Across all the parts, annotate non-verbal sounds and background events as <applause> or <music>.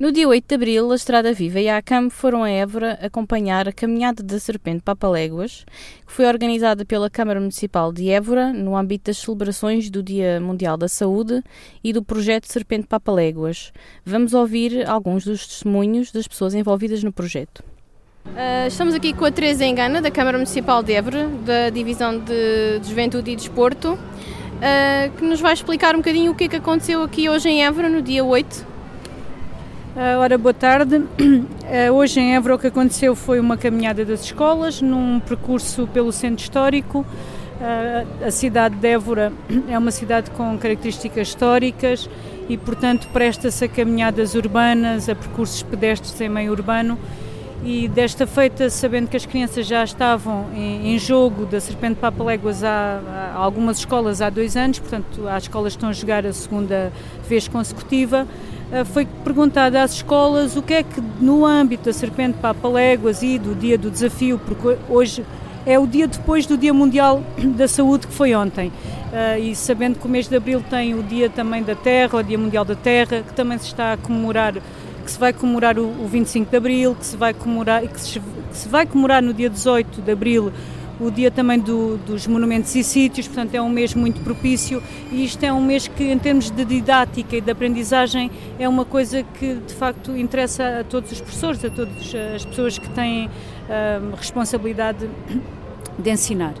No dia 8 de abril, a Estrada Viva e a ACAM foram a Évora acompanhar a Caminhada da Serpente Papaléguas, que foi organizada pela Câmara Municipal de Évora no âmbito das celebrações do Dia Mundial da Saúde e do projeto Serpente Papaléguas. Vamos ouvir alguns dos testemunhos das pessoas envolvidas no projeto. Uh, estamos aqui com a Teresa Engana, da Câmara Municipal de Évora, da Divisão de, de Juventude e Desporto, uh, que nos vai explicar um bocadinho o que é que aconteceu aqui hoje em Évora, no dia 8 Uh, ora, boa tarde. Uh, <clears throat> hoje em Évora o que aconteceu foi uma caminhada das escolas, num percurso pelo centro histórico. Uh, a cidade de Évora <clears throat> é uma cidade com características históricas e, portanto, presta-se a caminhadas urbanas, a percursos pedestres em meio urbano. E desta feita, sabendo que as crianças já estavam em, jogo da Serpente Papaléguas há, há algumas escolas há dois anos, portanto, as escolas estão a jogar a segunda vez consecutiva, eh, foi perguntada às escolas o que é que no âmbito da Serpente Papa Léguas e do Dia do Desafio, porque hoje é o dia depois do Dia Mundial da Saúde que foi ontem. Uh, e sabendo que o mês de Abril tem o Dia também da Terra, o Dia Mundial da Terra, que também se está a comemorar, que se vai comemorar o, o 25 de Abril, que se vai comemorar, que se, que se vai comemorar no dia 18 de Abril o dia também do, dos monumentos e sítios, portanto é um mês muito propício e isto é um mês que em termos de didática e de aprendizagem é uma coisa que de facto interessa a todos os professores, a todas as pessoas que têm uh, responsabilidade de ensinar.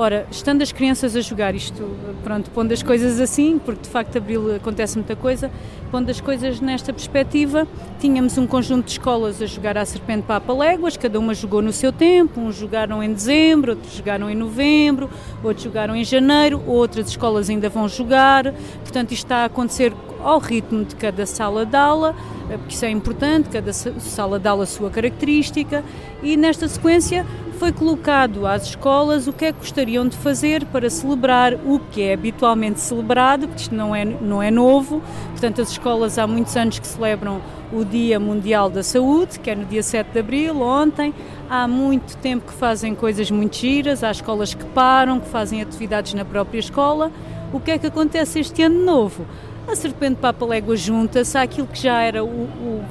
Ora, estando as crianças a jogar isto, pronto, pondo as coisas assim, porque de facto abril acontece muita coisa, pondo as coisas nesta perspectiva, tínhamos um conjunto de escolas a jogar à Serpente Papa Léguas, cada uma jogou no seu tempo, uns jogaram em dezembro, outros jogaram em novembro, outros jogaram em janeiro, outras escolas ainda vão jogar, portanto isto está a acontecer ao ritmo de cada sala de aula, porque isso é importante, cada sala de aula a sua característica, e nesta sequência foi colocado às escolas o que é que gostariam de fazer para celebrar o que é habitualmente celebrado, porque isto não é, não é novo, portanto, as escolas há muitos anos que celebram o Dia Mundial da Saúde, que é no dia 7 de abril, ontem. Há muito tempo que fazem coisas muito giras, há escolas que param, que fazem atividades na própria escola. O que é que acontece este ano novo? A Serpente Papa Légua junta-se àquilo que já era o, o,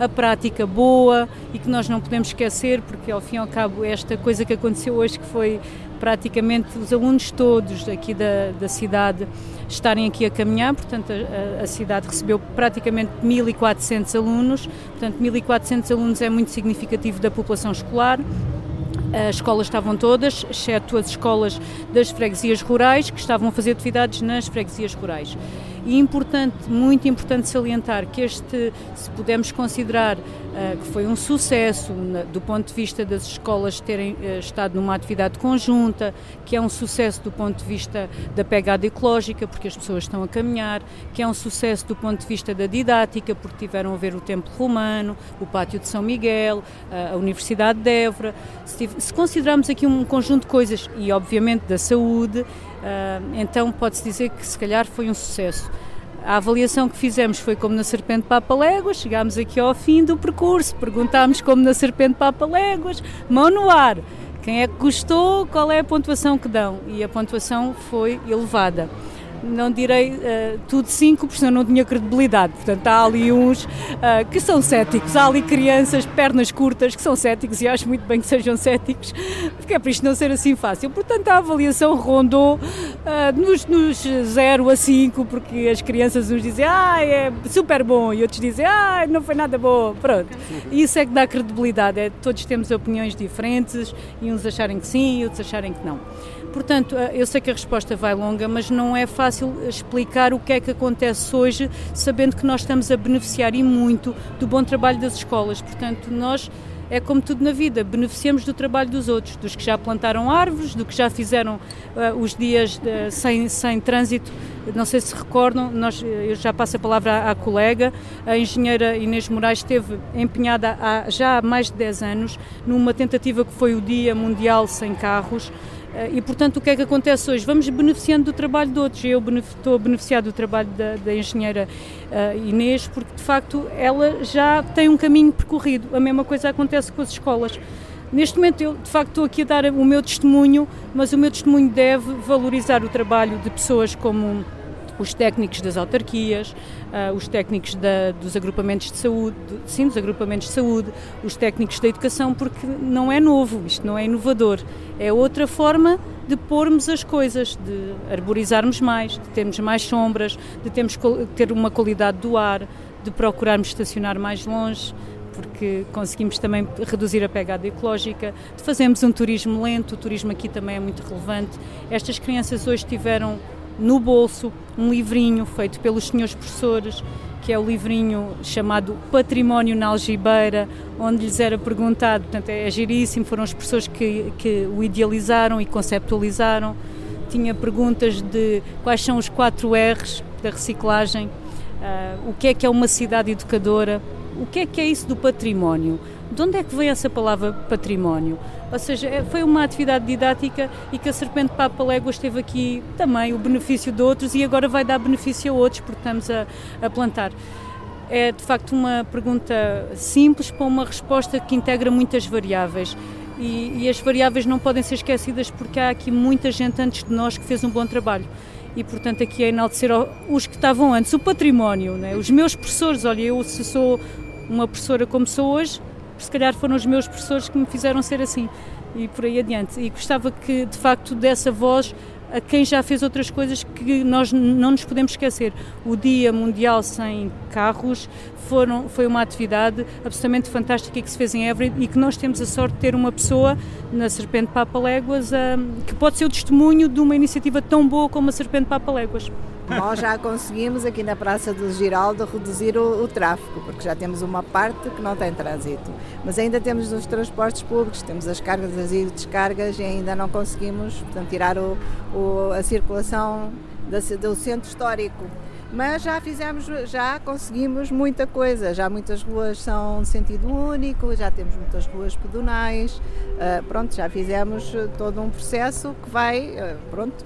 a prática boa e que nós não podemos esquecer, porque ao fim e ao cabo esta coisa que aconteceu hoje, que foi praticamente os alunos todos aqui da, da cidade estarem aqui a caminhar, portanto a, a cidade recebeu praticamente 1.400 alunos, portanto 1.400 alunos é muito significativo da população escolar, as escolas estavam todas, exceto as escolas das freguesias rurais, que estavam a fazer atividades nas freguesias rurais. E importante, muito importante salientar que este, se pudermos considerar uh, que foi um sucesso na, do ponto de vista das escolas terem uh, estado numa atividade conjunta, que é um sucesso do ponto de vista da pegada ecológica, porque as pessoas estão a caminhar, que é um sucesso do ponto de vista da didática, porque tiveram a ver o Templo Romano, o Pátio de São Miguel, uh, a Universidade de Évora. Se, se considerarmos aqui um conjunto de coisas, e obviamente da saúde, então pode-se dizer que se calhar foi um sucesso. A avaliação que fizemos foi como na Serpente Papa Léguas, chegámos aqui ao fim do percurso, perguntámos como na Serpente Papa Léguas, mão no ar. Quem é que gostou, qual é a pontuação que dão? E a pontuação foi elevada não direi uh, tudo cinco, porque senão não tinha credibilidade. Portanto, há ali uns uh, que são céticos, há ali crianças, pernas curtas, que são céticos e acho muito bem que sejam céticos, porque é para isto não ser assim fácil. Portanto, a avaliação rondou uh, nos, nos 0 a 5, porque as crianças uns dizem, ah, é super bom, e outros dizem, ah, não foi nada bom. Pronto. Isso é que dá credibilidade, é, todos temos opiniões diferentes, e uns acharem que sim, e outros acharem que não. Portanto, eu sei que a resposta vai longa, mas não é fácil explicar o que é que acontece hoje, sabendo que nós estamos a beneficiar e muito do bom trabalho das escolas. Portanto, nós é como tudo na vida, beneficiamos do trabalho dos outros, dos que já plantaram árvores, do que já fizeram uh, os dias uh, sem, sem trânsito. Não sei se recordam, nós, eu já passo a palavra à, à, colega, a engenheira Inês Moraes esteve empenhada há, já há mais de 10 anos numa tentativa que foi o Dia Mundial Sem Carros, eh, e, portanto, o que é que acontece hoje? Vamos beneficiando do trabalho de outros. Eu estou a beneficiar do trabalho da, da engenheira uh, Inês, porque, de facto, ela já tem um caminho percorrido. A mesma coisa acontece com as escolas. Neste momento, eu, de facto, estou aqui a dar o meu testemunho, mas o meu testemunho deve valorizar o trabalho de pessoas como os técnicos das autarquias, uh, os técnicos da, dos agrupamentos de saúde, sim, dos agrupamentos de saúde, os técnicos da educação, porque não é novo, isto não é inovador, é outra forma de pormos as coisas, de arborizarmos mais, de termos mais sombras, de termos, ter uma qualidade do ar, de procurarmos estacionar mais longe, porque conseguimos também reduzir a pegada ecológica, de fazermos um turismo lento, o turismo aqui também é muito relevante. Estas crianças hoje tiveram no bolso um livrinho feito pelos senhores professores, que é o livrinho chamado Património na Algibeira, onde lhes era perguntado, portanto é giríssimo, foram as pessoas que, que o idealizaram e conceptualizaram. Tinha perguntas de quais são os quatro R's da reciclagem, uh, o que é que é uma cidade educadora, o que é que é isso do património, de onde é que vem essa palavra património? Ou seja, é, foi uma atividade didática e que a Serpente Papa Léguas teve aqui também o benefício de outros e agora vai dar benefício a outros porque estamos a, a plantar. É de facto uma pergunta simples para uma resposta que integra muitas variáveis. E, e, as variáveis não podem ser esquecidas porque há aqui muita gente antes de nós que fez um bom trabalho. E, portanto, aqui é enaltecer os que estavam antes, o património, né? os meus professores. Olha, eu se sou uma professora como sou hoje, se calhar foram os meus professores que me fizeram ser assim e por aí adiante. E gostava que, de facto, dessa voz a quem já fez outras coisas que nós não nos podemos esquecer. O Dia Mundial Sem Carros foram, foi uma atividade absolutamente fantástica que se fez em Évora e que nós temos a sorte de ter uma pessoa na Serpente Papa Léguas um, que pode ser o testemunho de uma iniciativa tão boa como a Serpente Papa Léguas. Nós já conseguimos aqui na Praça do Giraldo reduzir o, o, tráfego, porque já temos uma parte que não tem trânsito. Mas ainda temos os transportes públicos, temos as cargas e descargas e ainda não conseguimos portanto, tirar o, o, a circulação do centro histórico. Mas já fizemos, já conseguimos muita coisa, já muitas ruas são de sentido único, já temos muitas ruas pedonais, uh, pronto, já fizemos todo um processo que vai, uh, pronto,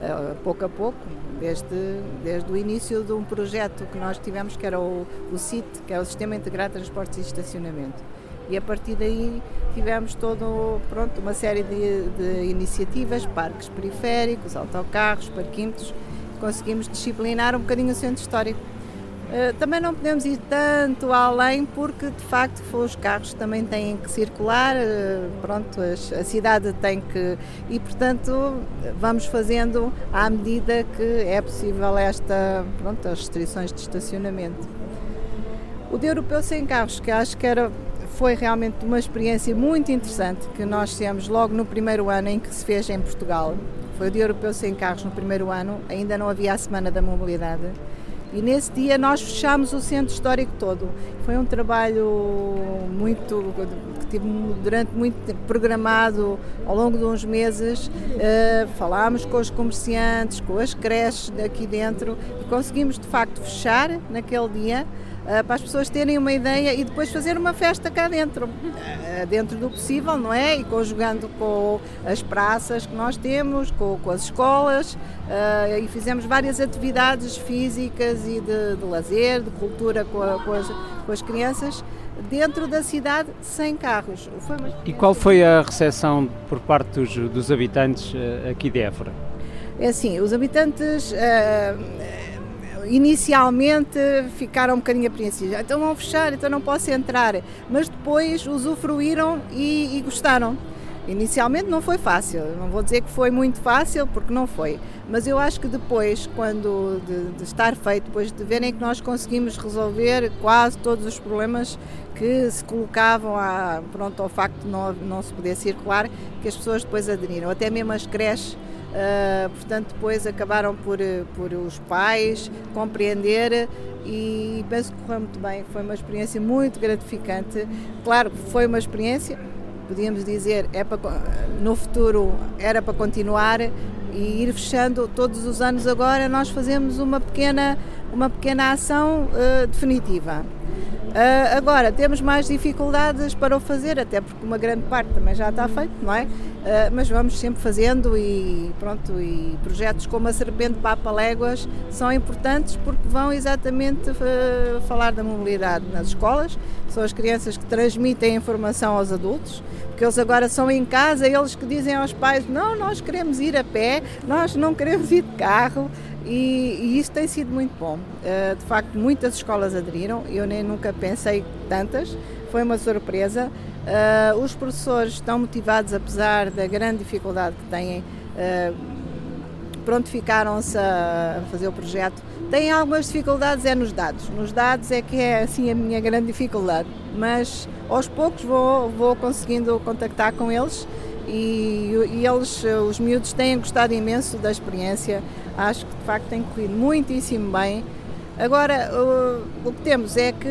uh, pouco a pouco, desde, desde o início de um projeto que nós tivemos, que era o, o CIT, que é o Sistema Integrado de Transportes e Estacionamento. E a partir daí tivemos todo, pronto, uma série de, de iniciativas, parques periféricos, autocarros, parquímetros, conseguimos disciplinar um bocadinho o centro histórico. Eh, também não podemos ir tanto além porque de facto os carros também têm que circular, uh, pronto, a cidade tem que e portanto vamos fazendo à medida que é possível esta, pronto, as restrições de estacionamento. O Dia Europeu Sem Carros, que acho que era, foi realmente uma experiência muito interessante que nós temos logo no primeiro ano em que se fez em Portugal. Foi o Dia Europeu Sem Carros no primeiro ano, ainda não havia a Semana da Mobilidade e nesse dia nós fechámos o centro histórico todo. Foi um trabalho muito que tive durante muito tempo programado ao longo de uns meses. Uh, falámos com os comerciantes, com as creches aqui dentro e conseguimos de facto fechar naquele dia para as pessoas terem uma ideia e depois fazer uma festa cá dentro, eh, dentro do possível, não é? E conjugando com as praças que nós temos, com, com as escolas, uh, e fizemos várias atividades físicas e de, de lazer, de cultura com, a, com, as, com as crianças dentro da cidade sem carros. E qual foi a recepção por parte dos, dos habitantes aqui de Évora? É assim, os habitantes uh, inicialmente ficaram um bocadinho apreensivos. Então vão fechar, então não posso entrar. Mas depois usufruíram e, e gostaram. Inicialmente não foi fácil, não vou dizer que foi muito fácil, porque não foi, mas eu acho que depois, quando de, de, estar feito, depois de verem que nós conseguimos resolver quase todos os problemas que se colocavam pronto, ao facto de não, não se poder circular, que as pessoas depois aderiram, até mesmo as creches Uh, portanto, depois acabaram por, por os pais compreender e penso que correu muito bem. Foi uma experiência muito gratificante. Claro foi uma experiência, podíamos dizer, é para, no futuro era para continuar e ir fechando todos os anos agora nós fazemos uma pequena, uma pequena ação uh, definitiva. Uh, agora, temos mais dificuldades para o fazer, até porque uma grande parte também já está feito, não é? Uh, mas vamos sempre fazendo e pronto, e projetos como a Serpente Papa Léguas são importantes porque vão exatamente uh, falar da mobilidade nas escolas, são as crianças que transmitem a informação aos adultos, porque eles agora são em casa, eles que dizem aos pais, não, nós queremos ir a pé, nós não queremos ir de carro, e, e isso tem sido muito bom. Uh, de facto, muitas escolas aderiram, eu nem nunca pensei tantas, foi uma surpresa. Uh, os professores estão motivados, apesar da grande dificuldade que têm, uh, prontificaram-se a fazer o projeto. Têm algumas dificuldades é nos dados. Nos dados é que é assim a minha grande dificuldade, mas aos poucos vou, vou conseguindo contactar com eles e, e eles, os miúdos, têm gostado imenso da experiência. Acho que de facto tem corrido muitíssimo bem. Agora, o, o que temos é que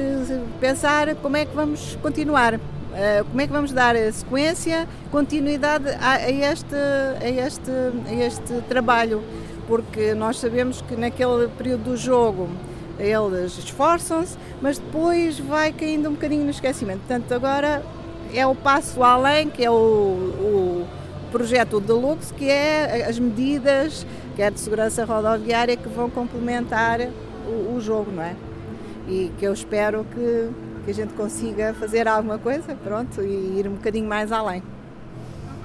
pensar como é que vamos continuar. Uh, como é que vamos dar sequência, continuidade a, a, este, a, este, a este trabalho? Porque nós sabemos que naquele período do jogo eles esforçam-se, mas depois vai caindo um bocadinho no esquecimento. Portanto, agora é o passo além, que é o, o projeto Deluxe, que é as medidas, que é de segurança rodoviária, que vão complementar o, o jogo, não é? E que eu espero que, que a gente consiga fazer alguma coisa, pronto, e ir um bocadinho mais além.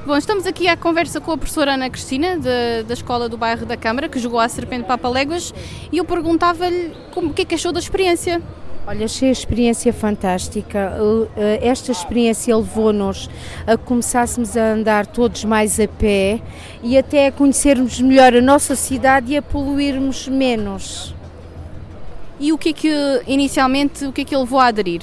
Bom, estamos aqui à conversa com a professora Ana Cristina, de, da Escola do Bairro da Câmara, que jogou a Serpente Papa Léguas, e eu perguntava-lhe o que é que achou da experiência. Olha, achei a experiência fantástica. Eh, esta experiência levou-nos a começássemos a andar todos mais a pé e até a conhecermos melhor a nossa cidade e a poluirmos menos. E o que é que, inicialmente, o que é que ele levou a aderir?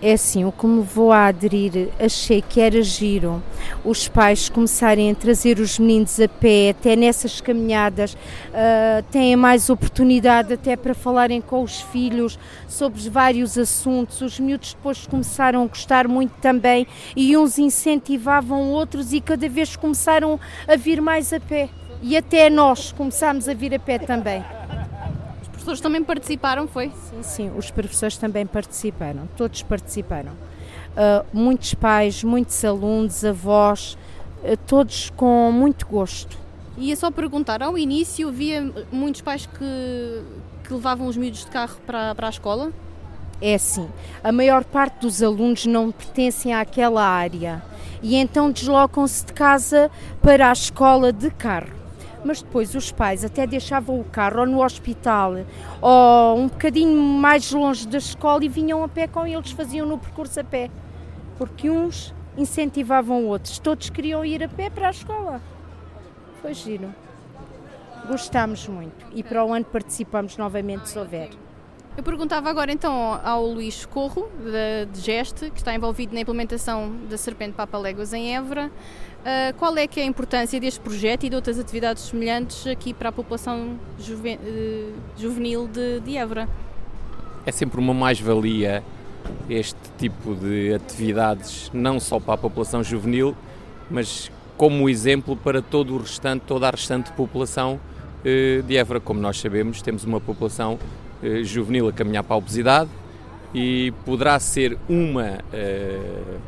É assim, o que me vou a aderir, achei que era giro os pais começarem a trazer os meninos a pé, até nessas caminhadas, uh, têm mais oportunidade até para falarem com os filhos sobre vários assuntos. Os miúdos depois começaram a gostar muito também e uns incentivavam outros e cada vez começaram a vir mais a pé. E até nós começámos a vir a pé também professores também participaram, foi? Sim, sim, os professores também participaram, todos participaram. Uh, muitos pais, muitos alunos, avós, uh, todos com muito gosto. Ia só perguntar, ao início havia muitos pais que, que levavam os miúdos de carro para, para a escola? É assim, a maior parte dos alunos não pertencem àquela área e então deslocam-se de casa para a escola de carro mas depois os pais até deixavam o carro ou no hospital ou um bocadinho mais longe da escola e vinham a pé com eles, faziam no percurso a pé, porque uns incentivavam outros, todos queriam ir a pé para a escola. Foi giro. Gostámos muito e para o ano participamos novamente se houver. Eu perguntava agora então ao Luís Corro, de Geste, que está envolvido na implementação da Serpente Papa Léguas em Évora, uh, qual é que é a importância deste projeto e de outras atividades semelhantes aqui para a população uh, juvenil de, de Évora? É sempre uma mais-valia este tipo de atividades, não só para a população juvenil, mas como exemplo para todo o restante, toda a restante população uh, de Évora. Como nós sabemos, temos uma população eh, juvenil a caminhar para a obesidade e poderá ser uma uh,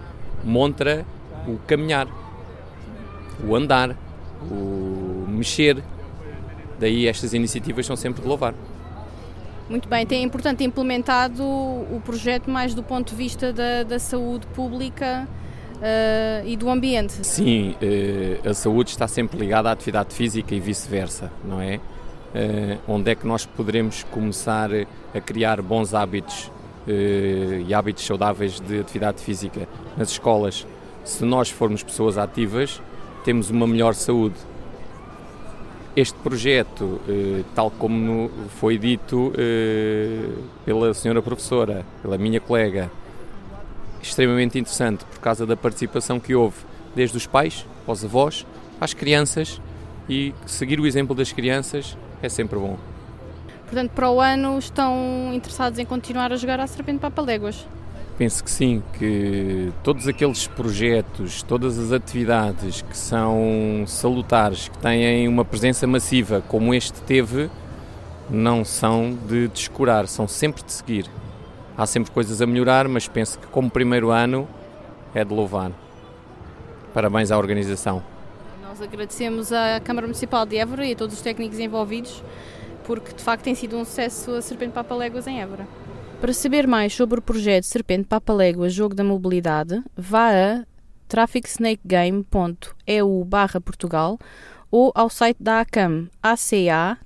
montra o caminhar, o andar, o mexer. Daí estas iniciativas são sempre de louvar. Muito bem, tem, importante implementado o projeto mais do ponto de vista da, da saúde pública uh, e do ambiente. Sim, uh, a saúde está sempre ligada à atividade física e vice-versa, não é? Uh, onde é que nós poderemos começar a criar bons hábitos uh, e hábitos saudáveis de atividade física nas escolas. Se nós formos pessoas ativas, temos uma melhor saúde. Este projeto, uh, tal como foi dito pela senhora professora, pela minha colega, extremamente interessante por causa da participação que houve desde os pais, aos avós, às crianças e seguir o exemplo das crianças é sempre bom. Portanto, para o ano estão interessados em continuar a jogar a Serpente Papaléguas? Penso que sim, que todos aqueles projetos, todas as atividades que são salutares, que têm uma presença massiva, como este teve, não são de descurar, são sempre de seguir. Há sempre coisas a melhorar, mas penso que como primeiro ano é de louvar. Parabéns à organização. Agradecemos à Câmara Municipal de Évora e a todos os técnicos envolvidos, porque de facto tem sido um sucesso a Serpente Papa Léguas em Évora. Para saber mais sobre o projeto Serpente Papa Léguas Jogo da Mobilidade, vá a trafficsnakegame.eu Portugal ou ao site da ACAM, aca-m.org.